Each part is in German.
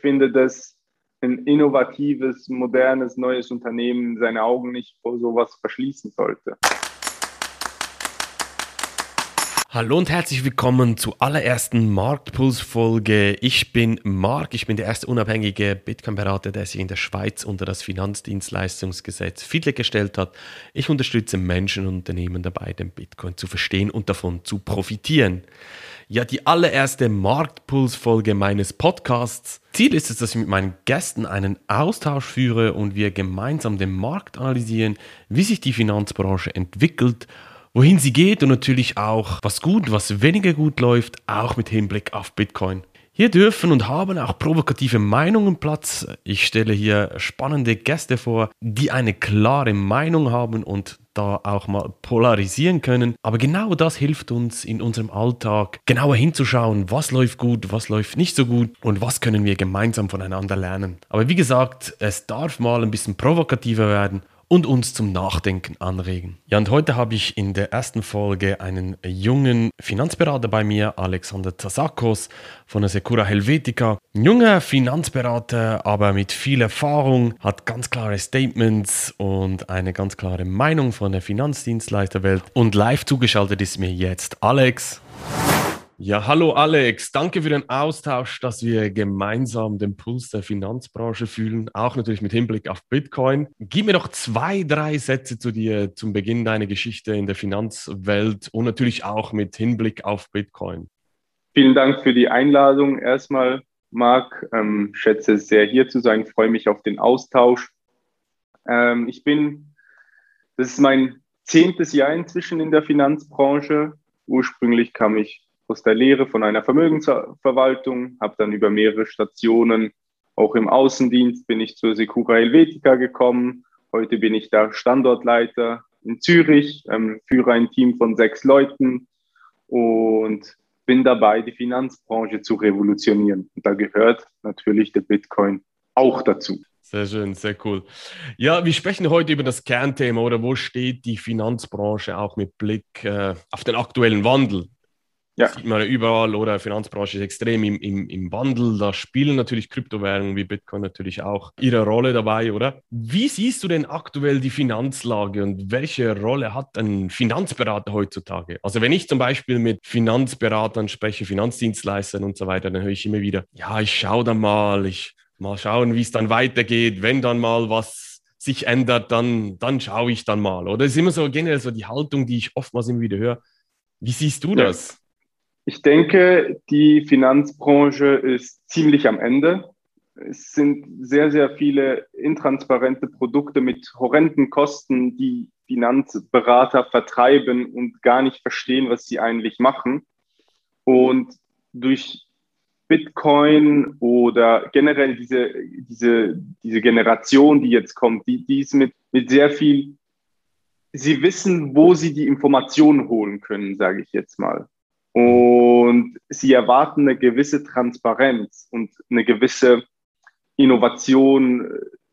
ich finde, dass ein innovatives, modernes, neues Unternehmen seine Augen nicht vor sowas verschließen sollte. Hallo und herzlich willkommen zur allerersten Marktpuls-Folge. Ich bin Marc, ich bin der erste unabhängige Bitcoin-Berater, der sich in der Schweiz unter das Finanzdienstleistungsgesetz FIDLE gestellt hat. Ich unterstütze Menschen und Unternehmen dabei, den Bitcoin zu verstehen und davon zu profitieren. Ja, die allererste Marktpuls-Folge meines Podcasts. Ziel ist es, dass ich mit meinen Gästen einen Austausch führe und wir gemeinsam den Markt analysieren, wie sich die Finanzbranche entwickelt wohin sie geht und natürlich auch, was gut, was weniger gut läuft, auch mit Hinblick auf Bitcoin. Hier dürfen und haben auch provokative Meinungen Platz. Ich stelle hier spannende Gäste vor, die eine klare Meinung haben und da auch mal polarisieren können. Aber genau das hilft uns in unserem Alltag, genauer hinzuschauen, was läuft gut, was läuft nicht so gut und was können wir gemeinsam voneinander lernen. Aber wie gesagt, es darf mal ein bisschen provokativer werden und uns zum Nachdenken anregen. Ja, und heute habe ich in der ersten Folge einen jungen Finanzberater bei mir, Alexander Tasakos von der Secura Helvetica. Ein junger Finanzberater, aber mit viel Erfahrung, hat ganz klare Statements und eine ganz klare Meinung von der Finanzdienstleisterwelt. Und live zugeschaltet ist mir jetzt Alex. Ja, hallo Alex, danke für den Austausch, dass wir gemeinsam den Puls der Finanzbranche fühlen, auch natürlich mit Hinblick auf Bitcoin. Gib mir doch zwei, drei Sätze zu dir zum Beginn deiner Geschichte in der Finanzwelt und natürlich auch mit Hinblick auf Bitcoin. Vielen Dank für die Einladung. Erstmal, Marc, ähm, schätze es sehr, hier zu sein, freue mich auf den Austausch. Ähm, ich bin, das ist mein zehntes Jahr inzwischen in der Finanzbranche. Ursprünglich kam ich aus der Lehre von einer Vermögensverwaltung, habe dann über mehrere Stationen, auch im Außendienst, bin ich zur Secura Helvetica gekommen. Heute bin ich da Standortleiter in Zürich, ähm, führe ein Team von sechs Leuten und bin dabei, die Finanzbranche zu revolutionieren. Und da gehört natürlich der Bitcoin auch dazu. Sehr schön, sehr cool. Ja, wir sprechen heute über das Kernthema oder wo steht die Finanzbranche auch mit Blick äh, auf den aktuellen Wandel. Ja. Sieht man überall oder Finanzbranche ist extrem im, im, im Wandel. Da spielen natürlich Kryptowährungen wie Bitcoin natürlich auch ihre Rolle dabei, oder? Wie siehst du denn aktuell die Finanzlage und welche Rolle hat ein Finanzberater heutzutage? Also wenn ich zum Beispiel mit Finanzberatern spreche, Finanzdienstleistern und so weiter, dann höre ich immer wieder, ja, ich schaue dann mal, ich mal schauen, wie es dann weitergeht, wenn dann mal was sich ändert, dann, dann schaue ich dann mal. Oder es ist immer so generell so die Haltung, die ich oftmals immer wieder höre. Wie siehst du das? Ich denke, die Finanzbranche ist ziemlich am Ende. Es sind sehr, sehr viele intransparente Produkte mit horrenden Kosten, die Finanzberater vertreiben und gar nicht verstehen, was sie eigentlich machen. Und durch Bitcoin oder generell diese, diese, diese Generation, die jetzt kommt, die, die ist mit, mit sehr viel, sie wissen, wo sie die Informationen holen können, sage ich jetzt mal. Und sie erwarten eine gewisse Transparenz und eine gewisse Innovation,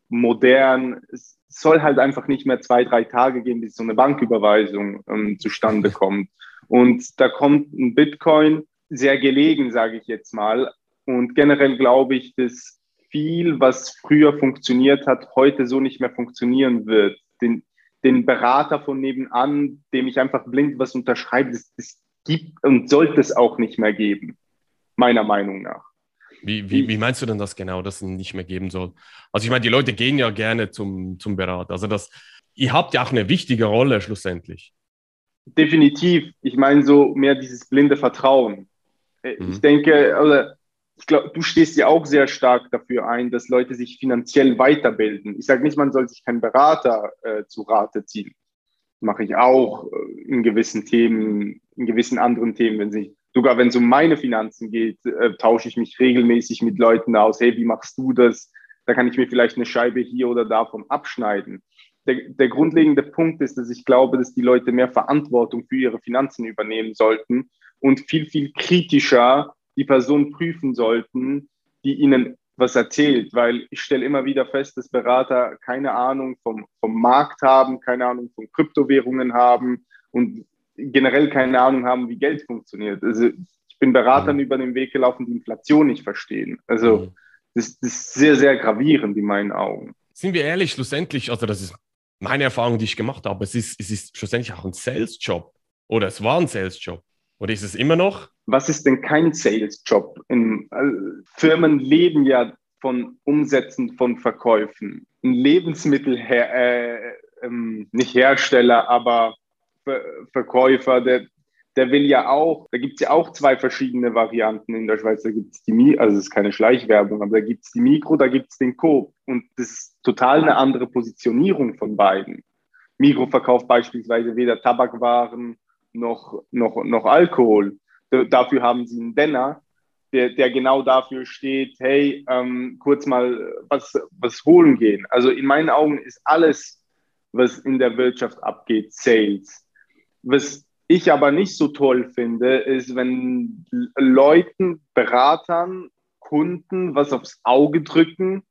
modern. Es soll halt einfach nicht mehr zwei, drei Tage gehen, bis so eine Banküberweisung ähm, zustande kommt. Und da kommt ein Bitcoin sehr gelegen, sage ich jetzt mal. Und generell glaube ich, dass viel, was früher funktioniert hat, heute so nicht mehr funktionieren wird. Den, den Berater von nebenan, dem ich einfach blind was unterschreibe, das, das gibt und sollte es auch nicht mehr geben, meiner Meinung nach. Wie, wie, wie, meinst du denn das genau, dass es nicht mehr geben soll? Also ich meine, die Leute gehen ja gerne zum, zum Berater. Also das, ihr habt ja auch eine wichtige Rolle schlussendlich. Definitiv. Ich meine so mehr dieses blinde Vertrauen. Äh, mhm. Ich denke, also ich glaube, du stehst ja auch sehr stark dafür ein, dass Leute sich finanziell weiterbilden. Ich sage nicht, man soll sich keinen Berater äh, zu Rate ziehen mache ich auch äh, in gewissen Themen, in gewissen anderen Themen, wenn sich, sogar wenn es um meine Finanzen geht, äh, tausche ich mich regelmäßig mit Leuten aus, hey, wie machst du das? Da kann ich mir vielleicht eine Scheibe hier oder davon abschneiden. Der, der grundlegende Punkt ist, dass ich glaube, dass die Leute mehr Verantwortung für ihre Finanzen übernehmen sollten und viel, viel kritischer die Person prüfen sollten, die ihnen was erzählt, weil ich stelle immer wieder fest, dass Berater keine Ahnung vom, vom Markt haben, keine Ahnung von Kryptowährungen haben und generell keine Ahnung haben, wie Geld funktioniert. Also ich bin Beratern mhm. über den Weg gelaufen, die Inflation nicht verstehen. Also mhm. das, das ist sehr, sehr gravierend in meinen Augen. Sind wir ehrlich, schlussendlich, also das ist meine Erfahrung, die ich gemacht habe, es ist, es ist schlussendlich auch ein Sales-Job. Oder es war ein Sales-Job. Oder ist es immer noch? Was ist denn kein Sales-Job? Äh, Firmen leben ja von Umsätzen, von Verkäufen. Ein Lebensmittel, äh, ähm, nicht Hersteller, aber Ver Verkäufer, der, der will ja auch, da gibt es ja auch zwei verschiedene Varianten in der Schweiz. Da gibt es die Mi, also es ist keine Schleichwerbung, aber da gibt es die Mikro, da gibt es den Coop. Und das ist total eine andere Positionierung von beiden. Mikro verkauft beispielsweise weder Tabakwaren noch, noch, noch Alkohol. Dafür haben sie einen Denner, der, der genau dafür steht, hey, ähm, kurz mal was, was holen gehen. Also in meinen Augen ist alles, was in der Wirtschaft abgeht, Sales. Was ich aber nicht so toll finde, ist, wenn Leuten, Beratern, Kunden was aufs Auge drücken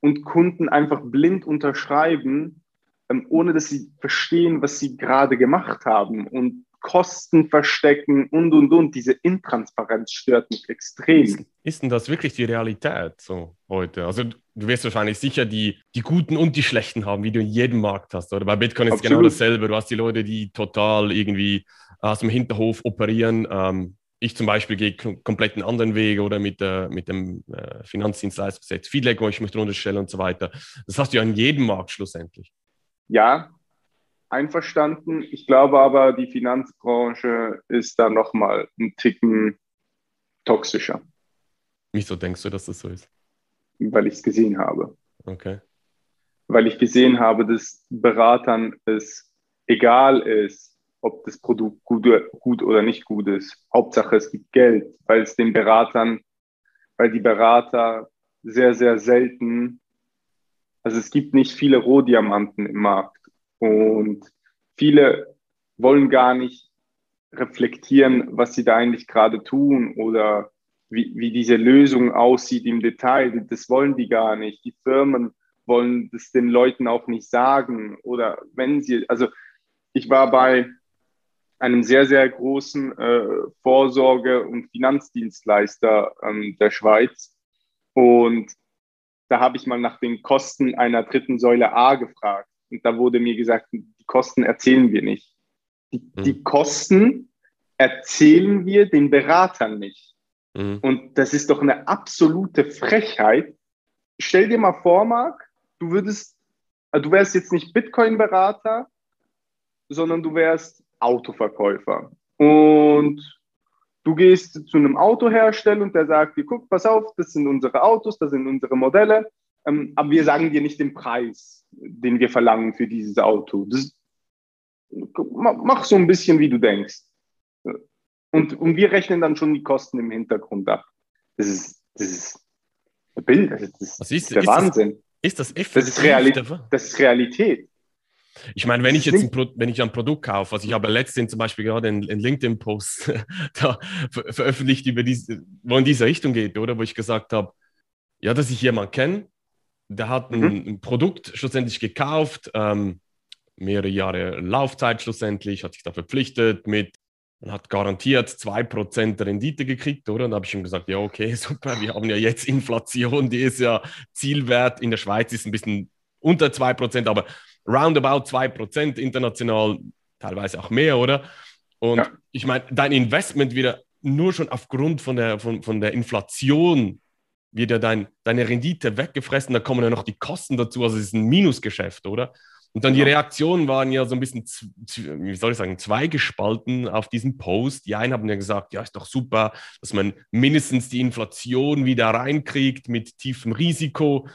und Kunden einfach blind unterschreiben, ähm, ohne dass sie verstehen, was sie gerade gemacht haben. Und Kosten verstecken und und und. Diese Intransparenz stört mich extrem. Ist, ist denn das wirklich die Realität so heute? Also du wirst wahrscheinlich sicher die, die guten und die schlechten haben, wie du in jedem Markt hast. Oder bei Bitcoin ist es genau dasselbe. Du hast die Leute, die total irgendwie aus dem Hinterhof operieren. Ähm, ich zum Beispiel gehe komplett einen anderen Weg oder mit, äh, mit dem äh, Finanzdienstleistungsgesetz, Feedback, wo ich mich drunter stelle und so weiter. Das hast du ja in jedem Markt schlussendlich. Ja, einverstanden. Ich glaube aber, die Finanzbranche ist da nochmal ein Ticken toxischer. Wieso denkst du, dass das so ist? Weil ich es gesehen habe. Okay. Weil ich gesehen habe, dass Beratern es egal ist, ob das Produkt gut, gut oder nicht gut ist. Hauptsache, es gibt Geld, weil es den Beratern, weil die Berater sehr, sehr selten, also es gibt nicht viele Rohdiamanten im Markt. Und viele wollen gar nicht reflektieren, was sie da eigentlich gerade tun oder wie, wie diese Lösung aussieht im Detail. Das wollen die gar nicht. Die Firmen wollen das den Leuten auch nicht sagen. Oder wenn sie, also ich war bei einem sehr, sehr großen äh, Vorsorge- und Finanzdienstleister ähm, der Schweiz. Und da habe ich mal nach den Kosten einer dritten Säule A gefragt. Und da wurde mir gesagt, die Kosten erzählen wir nicht. Die, mhm. die Kosten erzählen wir den Beratern nicht. Mhm. Und das ist doch eine absolute Frechheit. Stell dir mal vor, Marc, du würdest, also du wärst jetzt nicht Bitcoin-Berater, sondern du wärst Autoverkäufer. Und du gehst zu einem Autohersteller und der sagt dir, guck, pass auf, das sind unsere Autos, das sind unsere Modelle, ähm, aber wir sagen dir nicht den Preis den wir verlangen für dieses Auto. Das, mach so ein bisschen, wie du denkst. Und, und wir rechnen dann schon die Kosten im Hintergrund ab. Das ist, das ist ein Bild, das ist, ist der ist Wahnsinn. Das, ist das effektiv? Das ist, Realität, das ist Realität. Ich meine, wenn ich jetzt ein, Pro wenn ich ein Produkt kaufe, also ich habe letztens zum Beispiel gerade einen, einen LinkedIn-Post ver veröffentlicht, über diese, wo in diese Richtung geht, oder? Wo ich gesagt habe, ja, dass ich jemanden kenne, der hat ein, mhm. ein Produkt schlussendlich gekauft, ähm, mehrere Jahre Laufzeit schlussendlich, hat sich da verpflichtet mit, man hat garantiert 2% Rendite gekriegt, oder? Und da habe ich ihm gesagt, ja, okay, super, wir haben ja jetzt Inflation, die ist ja Zielwert in der Schweiz ist ein bisschen unter 2%, aber roundabout 2% international, teilweise auch mehr, oder? Und ja. ich meine, dein Investment wieder nur schon aufgrund von der, von, von der Inflation wird ja dein, deine Rendite weggefressen, da kommen ja noch die Kosten dazu, also es ist ein Minusgeschäft, oder? Und dann die Reaktionen waren ja so ein bisschen, wie soll ich sagen, zweigespalten auf diesen Post. Die einen haben ja gesagt, ja, ist doch super, dass man mindestens die Inflation wieder reinkriegt mit tiefem Risiko.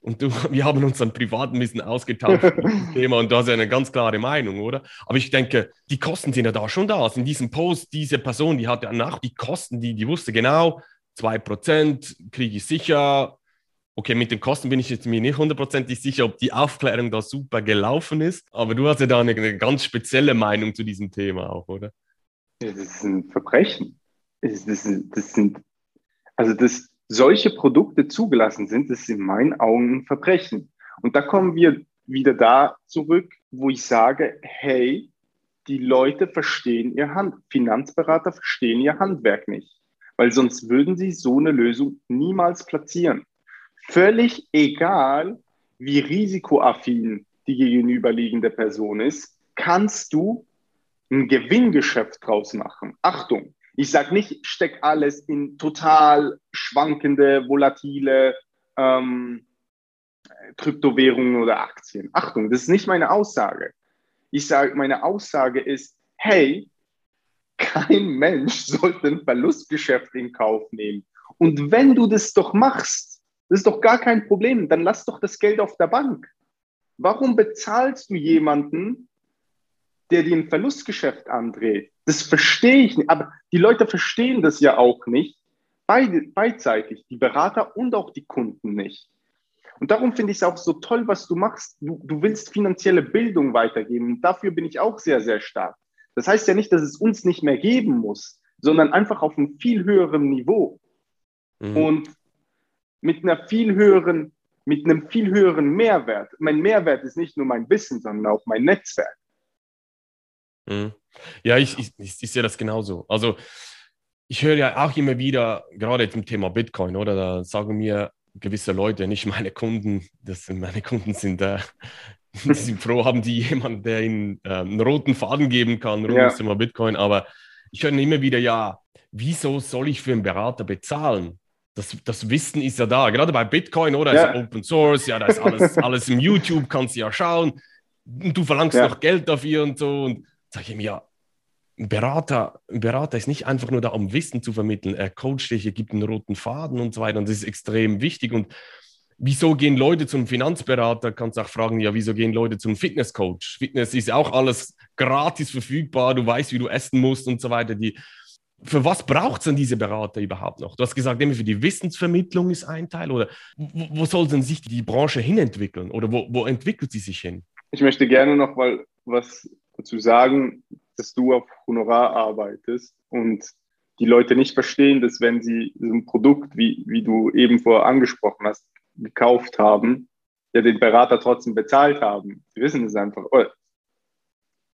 Und du, wir haben uns dann privat ein bisschen ausgetauscht mit dem Thema und du hast ja eine ganz klare Meinung, oder? Aber ich denke, die Kosten sind ja da schon da. Also in diesem Post, diese Person, die hatte ja nach die Kosten, die, die wusste genau, 2% kriege ich sicher. Okay, mit den Kosten bin ich jetzt mir nicht hundertprozentig sicher, ob die Aufklärung da super gelaufen ist. Aber du hast ja da eine, eine ganz spezielle Meinung zu diesem Thema auch, oder? Das ist ein Verbrechen. Das, das, das sind, also dass solche Produkte zugelassen sind, das ist in meinen Augen ein Verbrechen. Und da kommen wir wieder da zurück, wo ich sage, hey, die Leute verstehen ihr Hand, Finanzberater verstehen ihr Handwerk nicht weil sonst würden sie so eine Lösung niemals platzieren. völlig egal, wie risikoaffin die gegenüberliegende Person ist, kannst du ein Gewinngeschäft draus machen. Achtung, ich sage nicht, steck alles in total schwankende, volatile ähm, Kryptowährungen oder Aktien. Achtung, das ist nicht meine Aussage. Ich sage, meine Aussage ist, hey, kein Mensch sollte ein Verlustgeschäft in Kauf nehmen. Und wenn du das doch machst, das ist doch gar kein Problem, dann lass doch das Geld auf der Bank. Warum bezahlst du jemanden, der dir ein Verlustgeschäft andreht? Das verstehe ich nicht. Aber die Leute verstehen das ja auch nicht, beide, beidseitig, die Berater und auch die Kunden nicht. Und darum finde ich es auch so toll, was du machst. Du, du willst finanzielle Bildung weitergeben. Und dafür bin ich auch sehr, sehr stark. Das heißt ja nicht, dass es uns nicht mehr geben muss, sondern einfach auf einem viel höheren Niveau. Mhm. Und mit einer viel höheren, mit einem viel höheren Mehrwert. Mein Mehrwert ist nicht nur mein Wissen, sondern auch mein Netzwerk. Mhm. Ja, ich, ich, ich, ich sehe das genauso. Also ich höre ja auch immer wieder, gerade zum Thema Bitcoin, oder? Da sagen mir gewisse Leute, nicht meine Kunden, das sind meine Kunden sind, äh, die sind froh, haben die jemanden, der ihnen äh, einen roten Faden geben kann rund ja. Thema Bitcoin. Aber ich höre immer wieder, ja, wieso soll ich für einen Berater bezahlen? Das, das Wissen ist ja da, gerade bei Bitcoin, oder? Ja. Ist Open Source, ja, da ist alles, alles im YouTube, kannst du ja schauen. Und du verlangst ja. noch Geld dafür und so. Und sage ich mir, ja, ein Berater, ein Berater ist nicht einfach nur da, um Wissen zu vermitteln. Er coacht dich, er gibt einen roten Faden und so weiter. Und das ist extrem wichtig. Und wieso gehen Leute zum Finanzberater? Kannst auch fragen, ja, wieso gehen Leute zum Fitnesscoach? Fitness ist auch alles gratis verfügbar. Du weißt, wie du essen musst und so weiter. Die, für was braucht es denn diese Berater überhaupt noch? Du hast gesagt, für die Wissensvermittlung ist ein Teil. Oder wo, wo soll denn sich die Branche hinentwickeln? Oder wo, wo entwickelt sie sich hin? Ich möchte gerne noch mal was dazu sagen, dass du auf Honorar arbeitest und die Leute nicht verstehen, dass wenn sie so ein Produkt, wie, wie du eben vorher angesprochen hast, gekauft haben, ja den Berater trotzdem bezahlt haben. Sie wissen es einfach.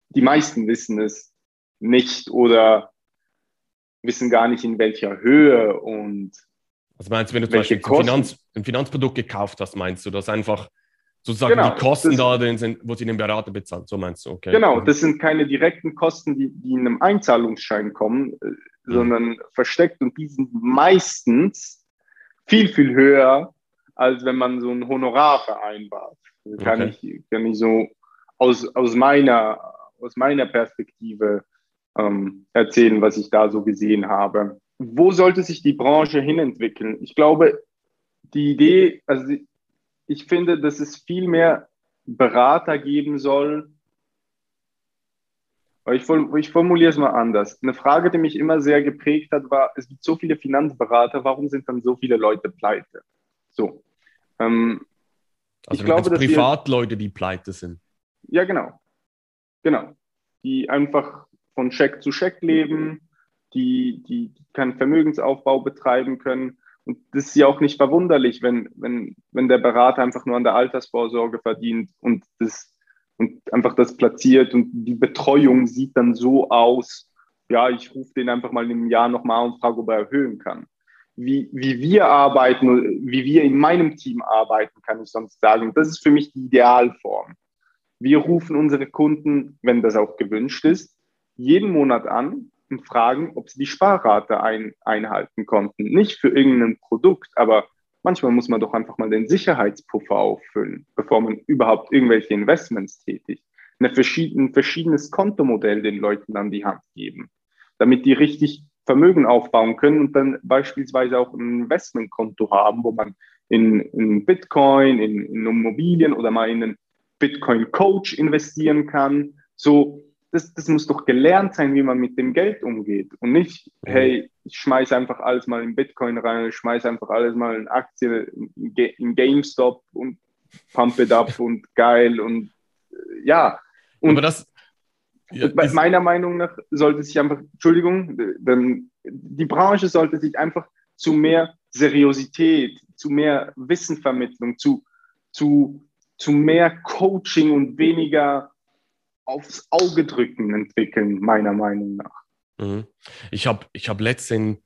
Die meisten wissen es nicht oder wissen gar nicht in welcher Höhe und. Also meinst du, wenn du zum Beispiel ein, Finanz, ein Finanzprodukt gekauft hast, meinst du, dass einfach sozusagen genau, die Kosten da sind, wo sie den Berater bezahlt, so meinst du, okay. Genau, das sind keine direkten Kosten, die, die in einem Einzahlungsschein kommen, äh, mhm. sondern versteckt und die sind meistens viel, viel höher, als wenn man so ein Honorar vereinbart. Also kann, okay. ich, kann ich so aus, aus, meiner, aus meiner Perspektive ähm, erzählen, was ich da so gesehen habe. Wo sollte sich die Branche hinentwickeln? Ich glaube, die Idee, also ich finde, dass es viel mehr Berater geben soll. Ich, ich formuliere es mal anders. Eine Frage, die mich immer sehr geprägt hat, war, es gibt so viele Finanzberater, warum sind dann so viele Leute pleite? So. Ähm, also ich glaube, Privatleute, die pleite sind. Ja, genau. Genau. Die einfach von Scheck zu Scheck leben, die, die keinen Vermögensaufbau betreiben können und das ist ja auch nicht verwunderlich, wenn, wenn, wenn der Berater einfach nur an der Altersvorsorge verdient und, das, und einfach das platziert und die Betreuung sieht dann so aus, ja, ich rufe den einfach mal im Jahr nochmal und frage, ob er erhöhen kann. Wie, wie wir arbeiten, wie wir in meinem Team arbeiten, kann ich sonst sagen. Das ist für mich die Idealform. Wir rufen unsere Kunden, wenn das auch gewünscht ist, jeden Monat an und fragen, ob sie die Sparrate ein, einhalten konnten. Nicht für irgendein Produkt, aber manchmal muss man doch einfach mal den Sicherheitspuffer auffüllen, bevor man überhaupt irgendwelche Investments tätigt. Eine verschieden, ein verschiedenes Kontomodell den Leuten an die Hand geben, damit die richtig Vermögen aufbauen können und dann beispielsweise auch ein Investmentkonto haben, wo man in, in Bitcoin, in, in Immobilien oder mal in einen Bitcoin-Coach investieren kann. So das, das muss doch gelernt sein, wie man mit dem Geld umgeht. Und nicht, hey, ich schmeiße einfach alles mal in Bitcoin rein, ich schmeiße einfach alles mal in Aktien, in GameStop und pump it up und geil und äh, ja. Und Aber das, ja, meiner Meinung nach sollte sich einfach, Entschuldigung, denn die Branche sollte sich einfach zu mehr Seriosität, zu mehr Wissenvermittlung, zu, zu, zu mehr Coaching und weniger aufs Auge drücken entwickeln, meiner Meinung nach. Mhm. Ich habe ich hab letztens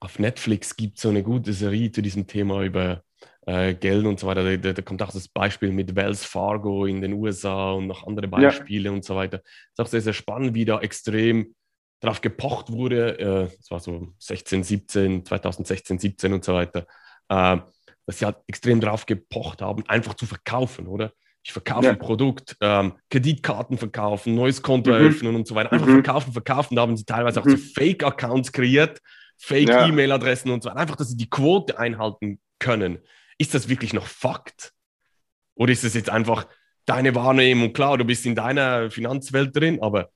auf Netflix gibt so eine gute Serie zu diesem Thema über äh, Geld und so weiter. Da, da, kommt auch das Beispiel mit Wells Fargo in den USA und noch andere Beispiele ja. und so weiter. Es ist auch sehr, sehr spannend, wie da extrem darauf gepocht wurde. Äh, das war so 16, 17, 2016, 17 und so weiter. Äh, dass sie halt extrem darauf gepocht haben, einfach zu verkaufen, oder? Ich verkaufe ja. ein Produkt, ähm, Kreditkarten verkaufen, neues Konto mhm. eröffnen und so weiter. Einfach mhm. verkaufen, verkaufen. Da haben sie teilweise auch so mhm. Fake-Accounts kreiert, Fake-E-Mail-Adressen und so weiter. Einfach, dass sie die Quote einhalten können. Ist das wirklich noch Fakt? Oder ist es jetzt einfach deine Wahrnehmung? Klar, du bist in deiner Finanzwelt drin, aber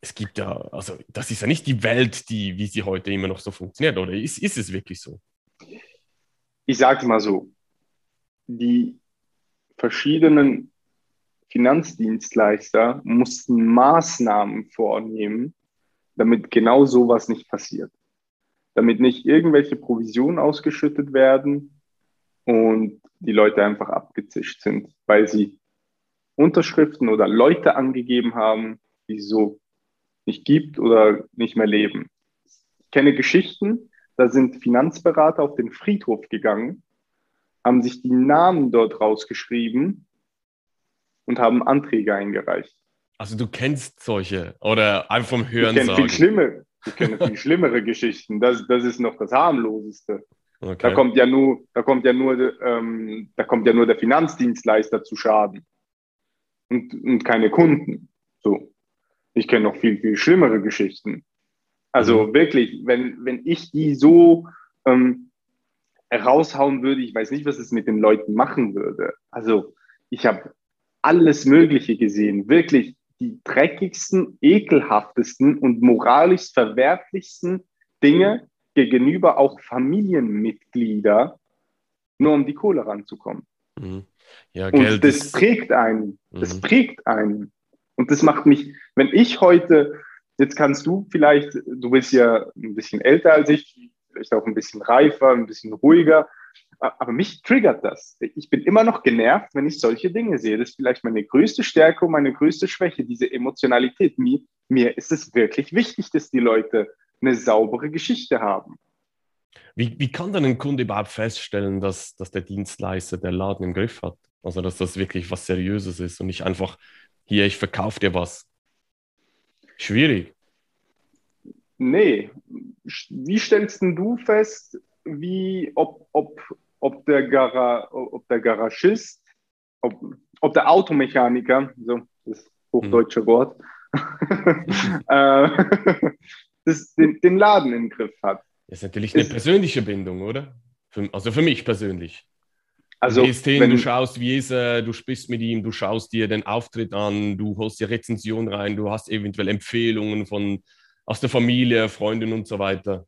es gibt ja, also das ist ja nicht die Welt, die, wie sie heute immer noch so funktioniert, oder ist, ist es wirklich so? Ich sage mal so, die verschiedenen Finanzdienstleister mussten Maßnahmen vornehmen, damit genau sowas nicht passiert. Damit nicht irgendwelche Provisionen ausgeschüttet werden und die Leute einfach abgezischt sind, weil sie Unterschriften oder Leute angegeben haben, die es so nicht gibt oder nicht mehr leben. Ich kenne Geschichten, da sind Finanzberater auf den Friedhof gegangen haben sich die Namen dort rausgeschrieben und haben Anträge eingereicht. Also du kennst solche oder einfach vom Hören ich kenne viel schlimme, ich kenne viel schlimmere Geschichten. Das, das ist noch das harmloseste. Okay. Da kommt ja nur, da kommt ja nur, ähm, da kommt ja nur der Finanzdienstleister zu Schaden und, und keine Kunden. So, ich kenne noch viel viel schlimmere Geschichten. Also mhm. wirklich, wenn wenn ich die so ähm, raushauen würde, ich weiß nicht, was es mit den Leuten machen würde. Also ich habe alles Mögliche gesehen, wirklich die dreckigsten, ekelhaftesten und moralisch verwerflichsten Dinge gegenüber auch Familienmitglieder, nur um die Kohle ranzukommen. Mhm. Ja, Geld und das prägt einen, das mhm. prägt einen. Und das macht mich, wenn ich heute, jetzt kannst du vielleicht, du bist ja ein bisschen älter als ich, vielleicht auch ein bisschen reifer, ein bisschen ruhiger. Aber mich triggert das. Ich bin immer noch genervt, wenn ich solche Dinge sehe. Das ist vielleicht meine größte Stärke und meine größte Schwäche, diese Emotionalität. Mir, mir ist es wirklich wichtig, dass die Leute eine saubere Geschichte haben. Wie, wie kann dann ein Kunde überhaupt feststellen, dass, dass der Dienstleister der Laden im Griff hat? Also, dass das wirklich was Seriöses ist und nicht einfach, hier, ich verkaufe dir was. Schwierig. Nee. Wie stellst du fest, wie, ob, ob, ob, der, Gara, ob der Garagist, ob, ob der Automechaniker, so das hochdeutsche mhm. Wort, äh, das, den, den Laden im Griff hat? Das ist natürlich eine ist, persönliche Bindung, oder? Für, also für mich persönlich. Also, du gehst hin, wenn, du schaust, wie ist er, du sprichst mit ihm, du schaust dir den Auftritt an, du holst dir Rezension rein, du hast eventuell Empfehlungen von aus der Familie, Freundin und so weiter.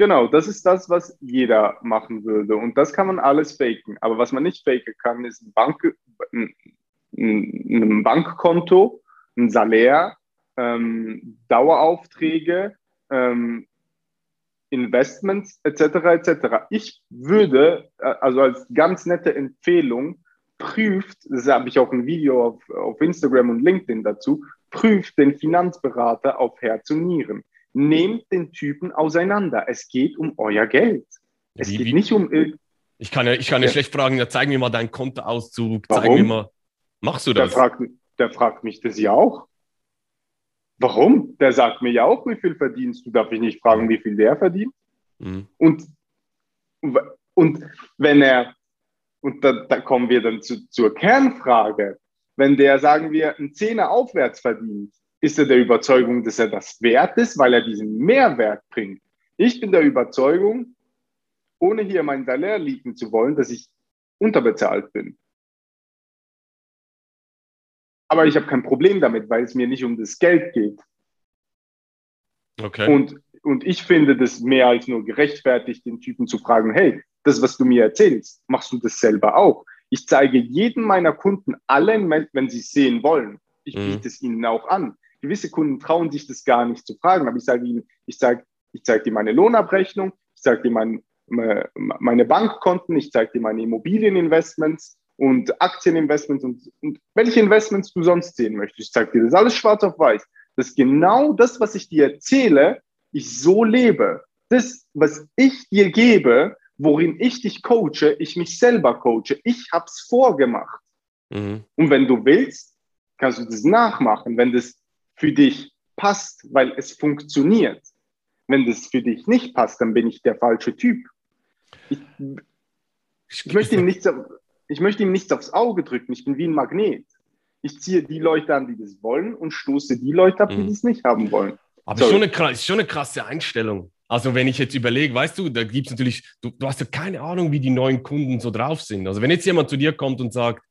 Genau, das ist das, was jeder machen würde. Und das kann man alles faken. Aber was man nicht faken kann, ist ein, Bank, ein, ein Bankkonto, ein Salär, ähm, Daueraufträge, ähm, Investments etc. etc. Ich würde, äh, also als ganz nette Empfehlung, prüft, das habe ich auch ein Video auf, auf Instagram und LinkedIn dazu, Prüft den Finanzberater auf Herz und Nieren. Nehmt den Typen auseinander. Es geht um euer Geld. Es wie, geht wie? nicht um. Ich kann ja, ich kann ja, ja. schlecht fragen, ja, zeig mir mal deinen Kontoauszug, Warum? zeig mir mal. Machst du das? Der fragt, der fragt mich das ja auch. Warum? Der sagt mir ja auch, wie viel verdienst du. Darf ich nicht fragen, wie viel der verdient? Mhm. Und, und wenn er, und da, da kommen wir dann zu, zur Kernfrage, wenn der, sagen wir, einen Zehner aufwärts verdient, ist er der Überzeugung, dass er das wert ist, weil er diesen Mehrwert bringt. Ich bin der Überzeugung, ohne hier mein Salär liegen zu wollen, dass ich unterbezahlt bin. Aber ich habe kein Problem damit, weil es mir nicht um das Geld geht. Okay. Und, und ich finde das mehr als nur gerechtfertigt, den Typen zu fragen, hey, das, was du mir erzählst, machst du das selber auch? Ich zeige jedem meiner Kunden allen, wenn sie es sehen wollen. Ich mhm. biete es ihnen auch an. Gewisse Kunden trauen sich das gar nicht zu fragen, aber ich sage ihnen, ich zeige ich zeig dir meine Lohnabrechnung, ich zeige dir mein, meine Bankkonten, ich zeige dir meine Immobilieninvestments und Aktieninvestments und, und welche Investments du sonst sehen möchtest. Ich zeige dir das alles schwarz auf weiß. Das ist genau das, was ich dir erzähle, ich so lebe. Das, was ich dir gebe, worin ich dich coache, ich mich selber coache. Ich habe es vorgemacht. Mhm. Und wenn du willst, kannst du das nachmachen, wenn das für dich passt, weil es funktioniert. Wenn das für dich nicht passt, dann bin ich der falsche Typ. Ich, ich möchte, ihm nichts, ich möchte ihm nichts aufs Auge drücken. Ich bin wie ein Magnet. Ich ziehe die Leute an, die das wollen und stoße die Leute ab, die mhm. das nicht haben wollen. Aber schon, eine, ist schon eine krasse Einstellung. Also wenn ich jetzt überlege, weißt du, da gibt es natürlich, du, du, hast ja keine Ahnung, wie die neuen Kunden so drauf sind. Also wenn jetzt jemand zu dir kommt und sagt,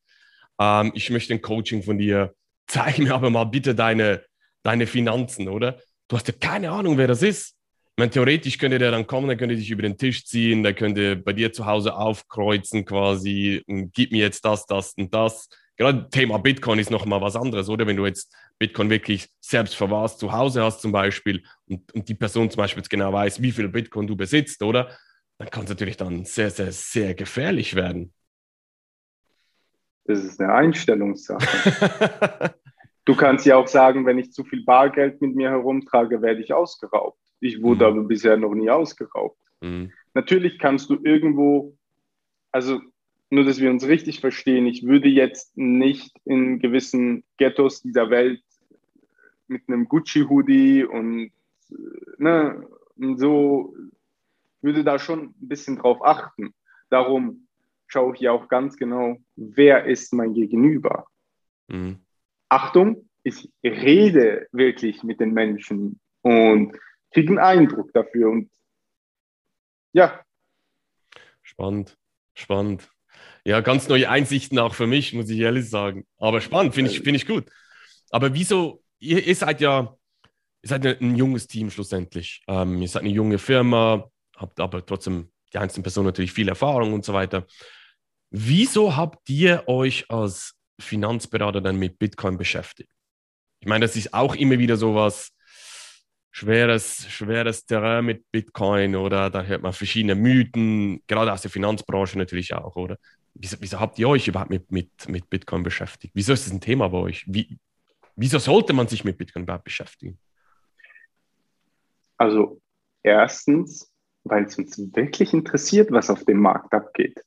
ähm, ich möchte ein Coaching von dir, zeig mir aber mal bitte deine, deine Finanzen, oder? Du hast ja keine Ahnung, wer das ist. Ich meine, theoretisch könnte der dann kommen, der könnte dich über den Tisch ziehen, der könnte bei dir zu Hause aufkreuzen quasi und gib mir jetzt das, das und das. Gerade Thema Bitcoin ist nochmal was anderes, oder? Wenn du jetzt Bitcoin wirklich selbst verwahrst zu Hause hast zum Beispiel und, und die Person zum Beispiel jetzt genau weiß, wie viel Bitcoin du besitzt, oder? Dann kann es natürlich dann sehr, sehr, sehr gefährlich werden. Das ist eine Einstellungssache. du kannst ja auch sagen, wenn ich zu viel Bargeld mit mir herumtrage, werde ich ausgeraubt. Ich wurde mhm. aber bisher noch nie ausgeraubt. Mhm. Natürlich kannst du irgendwo, also nur, dass wir uns richtig verstehen, ich würde jetzt nicht in gewissen Ghettos dieser Welt mit einem Gucci-Hoodie und, ne, und so würde da schon ein bisschen drauf achten. Darum schaue ich ja auch ganz genau, wer ist mein Gegenüber. Mhm. Achtung, ich rede wirklich mit den Menschen und kriege einen Eindruck dafür. Und ja. Spannend, spannend. Ja, ganz neue Einsichten auch für mich, muss ich ehrlich sagen. Aber spannend, finde ich, find ich gut. Aber wieso ihr, ihr seid ja, ihr seid ein junges Team schlussendlich. Ähm, ihr seid eine junge Firma, habt aber trotzdem die einzelnen Personen natürlich viel Erfahrung und so weiter. Wieso habt ihr euch als Finanzberater dann mit Bitcoin beschäftigt? Ich meine, das ist auch immer wieder so was schweres, schweres Terrain mit Bitcoin oder da hört man verschiedene Mythen, gerade aus der Finanzbranche natürlich auch, oder? Wieso, wieso habt ihr euch überhaupt mit, mit, mit Bitcoin beschäftigt? Wieso ist das ein Thema bei euch? Wie, Wieso sollte man sich mit Bitcoin überhaupt beschäftigen? Also erstens, weil es uns wirklich interessiert, was auf dem Markt abgeht.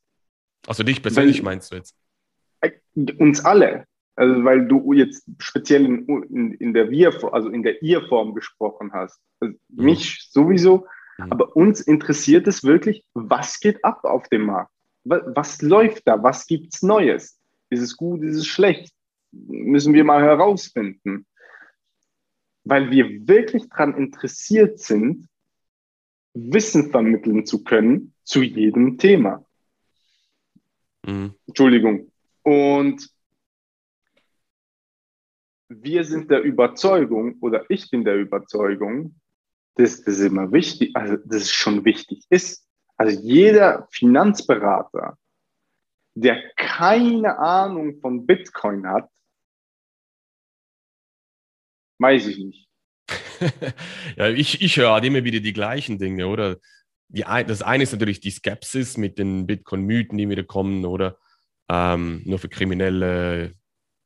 Also dich persönlich weil, meinst du jetzt? Uns alle. Also weil du jetzt speziell in, in, in der Wir, also in der Ihr-Form gesprochen hast. Also mhm. Mich sowieso, mhm. aber uns interessiert es wirklich, was geht ab auf dem Markt? Was, was läuft da? Was gibt es Neues? Ist es gut? Ist es schlecht? müssen wir mal herausfinden. Weil wir wirklich daran interessiert sind, Wissen vermitteln zu können zu jedem Thema. Mhm. Entschuldigung. Und wir sind der Überzeugung, oder ich bin der Überzeugung, dass das immer wichtig, also dass es schon wichtig ist. Also jeder Finanzberater, der keine Ahnung von Bitcoin hat, Weiß ich nicht. ja, ich, ich höre halt immer wieder die gleichen Dinge, oder? Die, das eine ist natürlich die Skepsis mit den Bitcoin-Mythen, die wieder kommen, oder? Ähm, nur für Kriminelle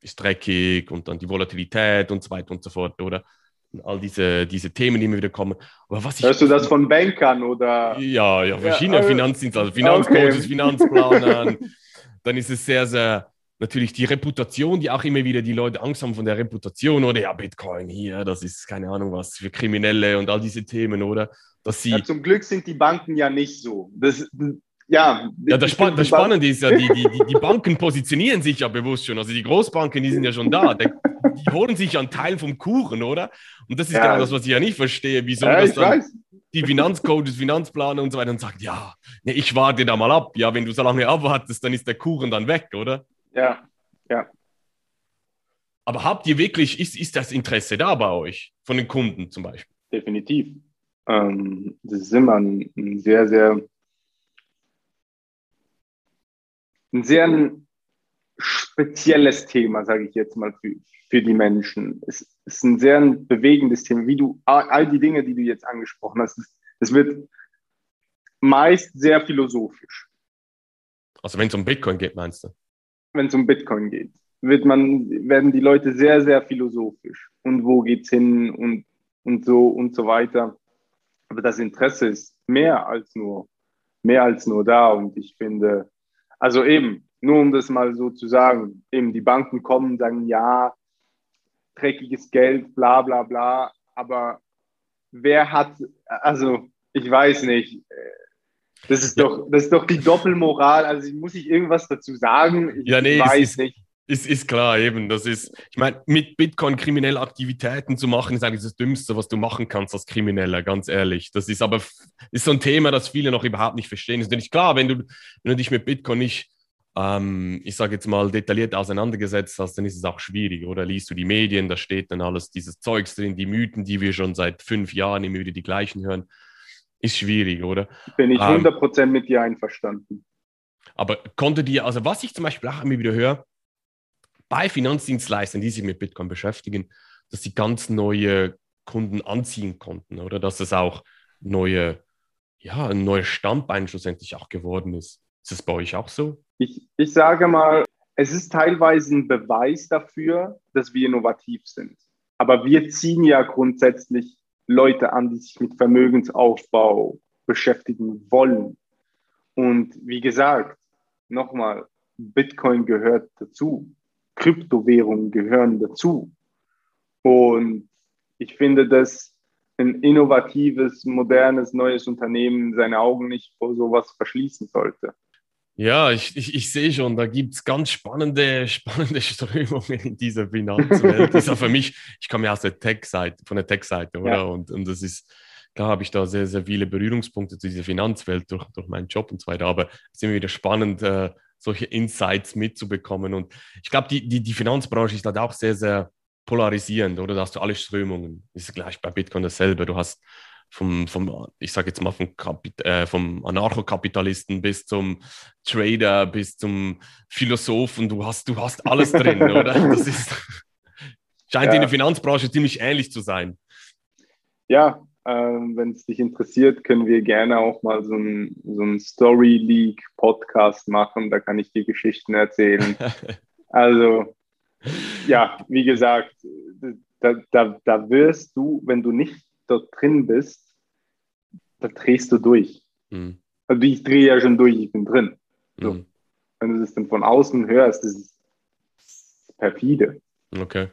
ist dreckig und dann die Volatilität und so weiter und so fort, oder? Und all diese, diese Themen, die immer wieder kommen. Aber was ich, Hörst du das von Bankern oder? Ja, ja, verschiedene ja, also, Finanzdienste, also Finanzcoaches, okay. Finanzplanern. dann ist es sehr, sehr natürlich die Reputation, die auch immer wieder die Leute Angst haben von der Reputation, oder ja, Bitcoin hier, das ist keine Ahnung was für Kriminelle und all diese Themen, oder? Dass sie ja, zum Glück sind die Banken ja nicht so. Das, ja, ja das, Span das Spannende ist ja, die, die, die, Banken positionieren sich ja bewusst schon. Also die Großbanken, die sind ja schon da. Die, die holen sich ja einen Teil vom Kuchen, oder? Und das ist ja. genau das, was ich ja nicht verstehe, wieso ja, das dann weiß. die Finanzcoaches, Finanzplaner und so weiter und sagt, ja, nee, ich warte da mal ab. Ja, wenn du so lange abwartest, dann ist der Kuchen dann weg, oder? Ja, ja. Aber habt ihr wirklich, ist, ist das Interesse da bei euch, von den Kunden zum Beispiel? Definitiv. Ähm, das ist immer ein, ein sehr, sehr, ein sehr spezielles Thema, sage ich jetzt mal, für, für die Menschen. Es ist ein sehr bewegendes Thema, wie du, all die Dinge, die du jetzt angesprochen hast, es wird meist sehr philosophisch. Also wenn es um Bitcoin geht, meinst du? wenn es um Bitcoin geht, wird man, werden die Leute sehr, sehr philosophisch. Und wo geht's hin und, und so und so weiter. Aber das Interesse ist mehr als nur mehr als nur da. Und ich finde, also eben, nur um das mal so zu sagen, eben die Banken kommen sagen, ja, dreckiges Geld, bla bla bla, aber wer hat, also ich weiß nicht, das ist doch, das ist doch die Doppelmoral, also muss ich irgendwas dazu sagen? Ich ja, nee, weiß ist, nicht. Ist, ist klar, eben. Das ist, ich meine, mit Bitcoin kriminelle Aktivitäten zu machen, ist eigentlich das Dümmste, was du machen kannst als Krimineller, ganz ehrlich. Das ist aber ist so ein Thema, das viele noch überhaupt nicht verstehen. Ist nicht klar, wenn du, wenn du dich mit Bitcoin nicht, ähm, ich sage jetzt mal, detailliert auseinandergesetzt hast, dann ist es auch schwierig, oder? Liest du die Medien, da steht dann alles dieses Zeugs drin, die Mythen, die wir schon seit fünf Jahren immer wieder die gleichen hören. Ist schwierig, oder? Bin ich 100% ähm, mit dir einverstanden. Aber konnte dir, also was ich zum Beispiel auch immer wieder höre, bei Finanzdienstleistern, die sich mit Bitcoin beschäftigen, dass sie ganz neue Kunden anziehen konnten oder dass es auch neue, ja, ein neues Stammbein schlussendlich auch geworden ist. Ist das bei euch auch so? Ich, ich sage mal, es ist teilweise ein Beweis dafür, dass wir innovativ sind. Aber wir ziehen ja grundsätzlich Leute an, die sich mit Vermögensaufbau beschäftigen wollen. Und wie gesagt, nochmal, Bitcoin gehört dazu. Kryptowährungen gehören dazu. Und ich finde, dass ein innovatives, modernes, neues Unternehmen seine Augen nicht vor sowas verschließen sollte. Ja, ich, ich, ich sehe schon, da gibt es ganz spannende, spannende Strömungen in dieser Finanzwelt. Das ist auch für mich, ich komme ja aus der Tech-Seite, von der Tech-Seite, oder? Ja. Und, und das ist, klar habe ich da sehr, sehr viele Berührungspunkte zu dieser Finanzwelt durch, durch meinen Job und so weiter. Aber es ist immer wieder spannend, äh, solche Insights mitzubekommen. Und ich glaube, die, die, die Finanzbranche ist halt auch sehr, sehr polarisierend, oder? Da hast du alle Strömungen. Ist gleich bei Bitcoin dasselbe. Du hast vom, vom ich sage jetzt mal, vom, Kapit äh, vom Anarchokapitalisten bis zum Trader, bis zum Philosophen. Du hast, du hast alles drin, oder? Das ist, scheint ja. in der Finanzbranche ziemlich ähnlich zu sein. Ja, ähm, Wenn es dich interessiert, können wir gerne auch mal so ein, so ein Story League Podcast machen. Da kann ich dir Geschichten erzählen. also, ja, wie gesagt, da, da, da wirst du, wenn du nicht dort drin bist, da drehst du durch. Mhm. Also ich drehe ja schon durch, ich bin drin. So. Mhm. Wenn du das dann von außen hörst, das ist perfide. Okay.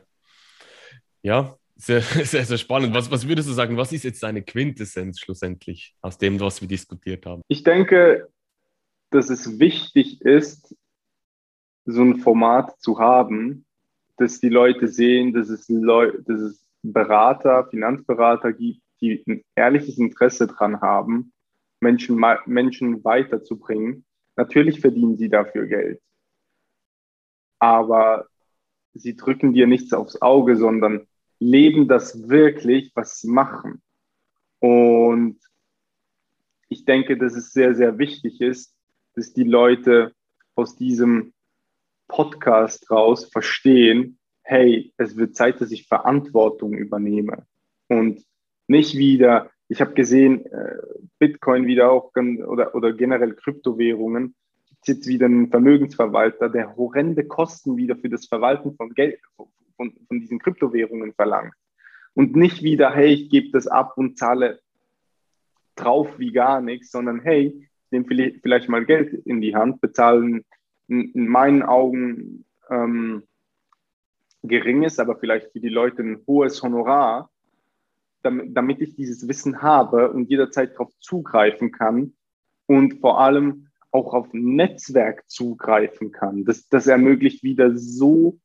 Ja, sehr, sehr, sehr spannend. Was, was würdest du sagen, was ist jetzt deine Quintessenz schlussendlich aus dem, was wir diskutiert haben? Ich denke, dass es wichtig ist, so ein Format zu haben, dass die Leute sehen, dass es, Leu dass es Berater, Finanzberater gibt, die ein ehrliches Interesse daran haben, Menschen, Menschen weiterzubringen. Natürlich verdienen sie dafür Geld. Aber sie drücken dir nichts aufs Auge, sondern leben das wirklich, was sie machen. Und ich denke, dass es sehr, sehr wichtig ist, dass die Leute aus diesem Podcast raus verstehen, hey, es wird Zeit, dass ich Verantwortung übernehme. Und nicht wieder, ich habe gesehen, äh, Bitcoin wieder auch oder, oder generell Kryptowährungen, gibt jetzt wieder einen Vermögensverwalter, der horrende Kosten wieder für das Verwalten von Geld, von, von diesen Kryptowährungen verlangt. Und nicht wieder, hey, ich gebe das ab und zahle drauf wie gar nichts, sondern hey, ich nehme vielleicht mal Geld in die Hand, bezahlen in, in meinen Augen ähm, geringes, aber vielleicht für die Leute ein hohes Honorar, damit, damit ich dieses Wissen habe und jederzeit darauf zugreifen kann und vor allem auch auf Netzwerk zugreifen kann. Das, das ermöglicht wieder so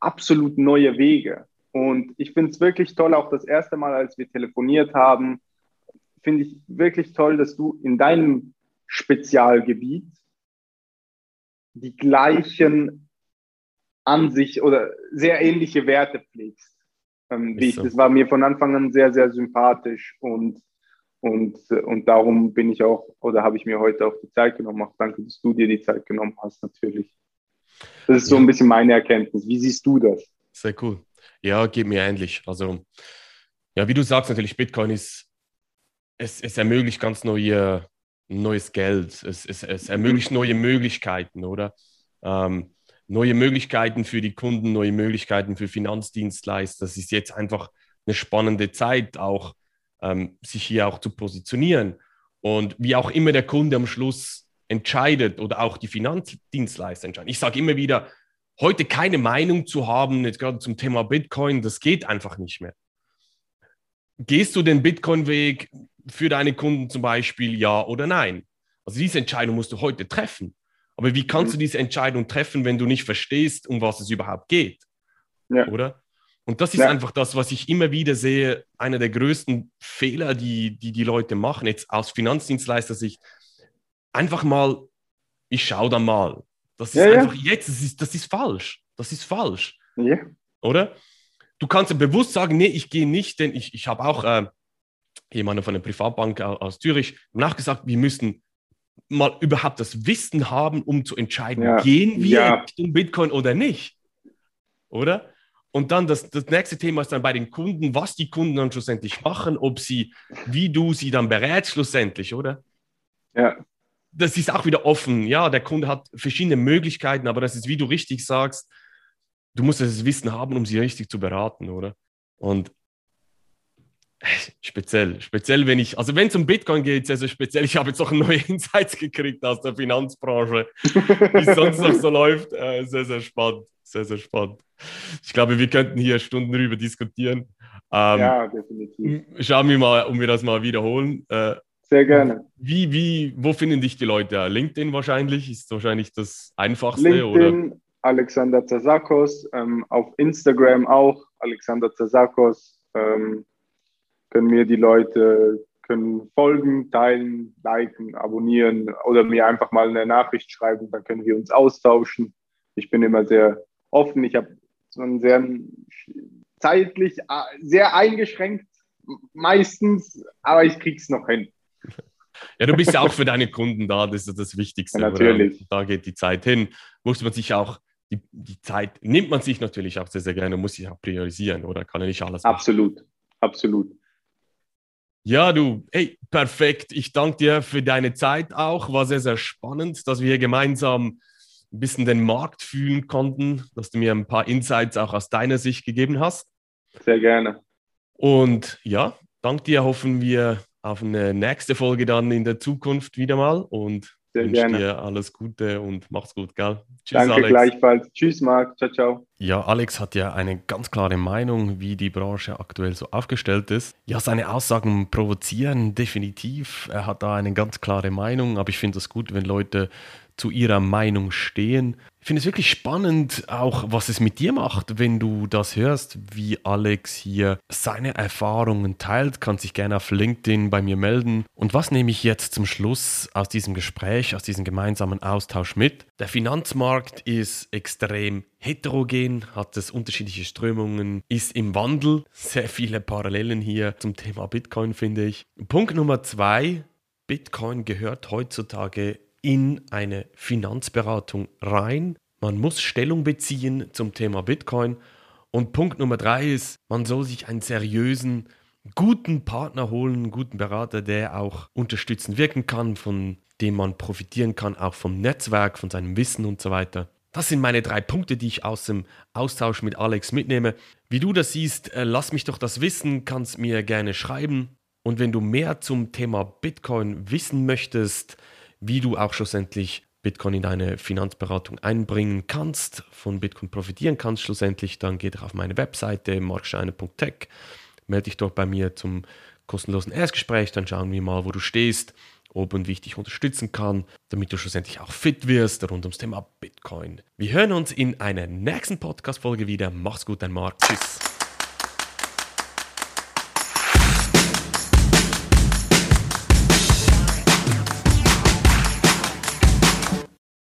absolut neue Wege. Und ich finde es wirklich toll, auch das erste Mal, als wir telefoniert haben, finde ich wirklich toll, dass du in deinem Spezialgebiet die gleichen Ansicht oder sehr ähnliche Werte pflegst. Ähm, ich, das war mir von Anfang an sehr, sehr sympathisch und, und, und darum bin ich auch oder habe ich mir heute auch die Zeit genommen. Auch danke, dass du dir die Zeit genommen hast, natürlich. Das ist so ein bisschen meine Erkenntnis. Wie siehst du das? Sehr cool. Ja, geht mir ähnlich. Also, ja, wie du sagst, natürlich, Bitcoin ist, es, es ermöglicht ganz neue, neues Geld. Es, es, es ermöglicht mhm. neue Möglichkeiten, oder? Ähm, neue Möglichkeiten für die Kunden, neue Möglichkeiten für Finanzdienstleister. Das ist jetzt einfach eine spannende Zeit, auch ähm, sich hier auch zu positionieren. Und wie auch immer der Kunde am Schluss entscheidet oder auch die Finanzdienstleister entscheiden. Ich sage immer wieder, heute keine Meinung zu haben, jetzt gerade zum Thema Bitcoin, das geht einfach nicht mehr. Gehst du den Bitcoin-Weg für deine Kunden zum Beispiel, ja oder nein? Also diese Entscheidung musst du heute treffen. Aber wie kannst mhm. du diese Entscheidung treffen, wenn du nicht verstehst, um was es überhaupt geht? Ja. Oder? Und das ist ja. einfach das, was ich immer wieder sehe, einer der größten Fehler, die, die die Leute machen, jetzt aus Finanzdienstleister-Sicht. Einfach mal, ich schaue da mal. Das ist ja, einfach jetzt, das ist, das ist falsch. Das ist falsch. Ja. Oder? Du kannst ja bewusst sagen, nee, ich gehe nicht, denn ich, ich habe auch äh, jemanden von der Privatbank aus Zürich nachgesagt, wir müssen mal überhaupt das Wissen haben, um zu entscheiden, ja. gehen wir ja. Richtung Bitcoin oder nicht. Oder? Und dann das, das nächste Thema ist dann bei den Kunden, was die Kunden dann schlussendlich machen, ob sie, wie du sie dann berätst schlussendlich, oder? Ja. Das ist auch wieder offen. Ja, der Kunde hat verschiedene Möglichkeiten, aber das ist, wie du richtig sagst, du musst das Wissen haben, um sie richtig zu beraten, oder? Und Speziell, speziell, wenn ich, also wenn es um Bitcoin geht, sehr, sehr speziell. Ich habe jetzt auch neue Insights gekriegt aus der Finanzbranche, wie es sonst noch so läuft. Äh, sehr, sehr spannend, sehr, sehr spannend. Ich glaube, wir könnten hier Stunden darüber diskutieren. Ähm, ja, definitiv. Schauen wir mal, um wir das mal wiederholen. Äh, sehr gerne. Wie, wie, wo finden dich die Leute? LinkedIn wahrscheinlich ist wahrscheinlich das einfachste, LinkedIn, oder? Alexander Zazakos, ähm, auf Instagram auch Alexander Zazakos. Ähm, können mir die Leute können folgen, teilen, liken, abonnieren oder mir einfach mal eine Nachricht schreiben, dann können wir uns austauschen. Ich bin immer sehr offen. Ich habe so einen sehr zeitlich äh, sehr eingeschränkt meistens, aber ich krieg's noch hin. Ja, du bist ja auch für deine Kunden da, das ist das Wichtigste. Ja, natürlich. Oder? Da geht die Zeit hin. Muss man sich auch, die, die Zeit nimmt man sich natürlich auch sehr, sehr gerne, muss sich auch priorisieren, oder kann er nicht alles machen. Absolut, absolut. Ja, du, hey, perfekt. Ich danke dir für deine Zeit auch. War sehr, sehr spannend, dass wir hier gemeinsam ein bisschen den Markt fühlen konnten, dass du mir ein paar Insights auch aus deiner Sicht gegeben hast. Sehr gerne. Und ja, dank dir hoffen wir auf eine nächste Folge dann in der Zukunft wieder mal und sehr wünsche gerne. dir alles Gute und mach's gut, gell? Tschüss, Danke Alex. gleichfalls. Tschüss, Marc. Ciao, ciao. Ja, Alex hat ja eine ganz klare Meinung, wie die Branche aktuell so aufgestellt ist. Ja, seine Aussagen provozieren definitiv. Er hat da eine ganz klare Meinung, aber ich finde es gut, wenn Leute zu ihrer Meinung stehen. Ich finde es wirklich spannend, auch was es mit dir macht, wenn du das hörst, wie Alex hier seine Erfahrungen teilt. Kann sich gerne auf LinkedIn bei mir melden. Und was nehme ich jetzt zum Schluss aus diesem Gespräch, aus diesem gemeinsamen Austausch mit? Der Finanzmarkt ist extrem heterogen, hat es unterschiedliche Strömungen, ist im Wandel. Sehr viele Parallelen hier zum Thema Bitcoin, finde ich. Punkt Nummer zwei. Bitcoin gehört heutzutage in eine Finanzberatung rein. Man muss Stellung beziehen zum Thema Bitcoin. Und Punkt Nummer drei ist, man soll sich einen seriösen, guten Partner holen, einen guten Berater, der auch unterstützend wirken kann, von dem man profitieren kann, auch vom Netzwerk, von seinem Wissen und so weiter. Das sind meine drei Punkte, die ich aus dem Austausch mit Alex mitnehme. Wie du das siehst, äh, lass mich doch das wissen, kannst mir gerne schreiben. Und wenn du mehr zum Thema Bitcoin wissen möchtest, wie du auch schlussendlich Bitcoin in deine Finanzberatung einbringen kannst, von Bitcoin profitieren kannst schlussendlich, dann geh doch auf meine Webseite markscheine.tech, melde dich dort bei mir zum kostenlosen Erstgespräch, dann schauen wir mal, wo du stehst, ob und wie ich dich unterstützen kann, damit du schlussendlich auch fit wirst rund ums Thema Bitcoin. Wir hören uns in einer nächsten Podcast-Folge wieder. Mach's gut, dein Marc. Tschüss.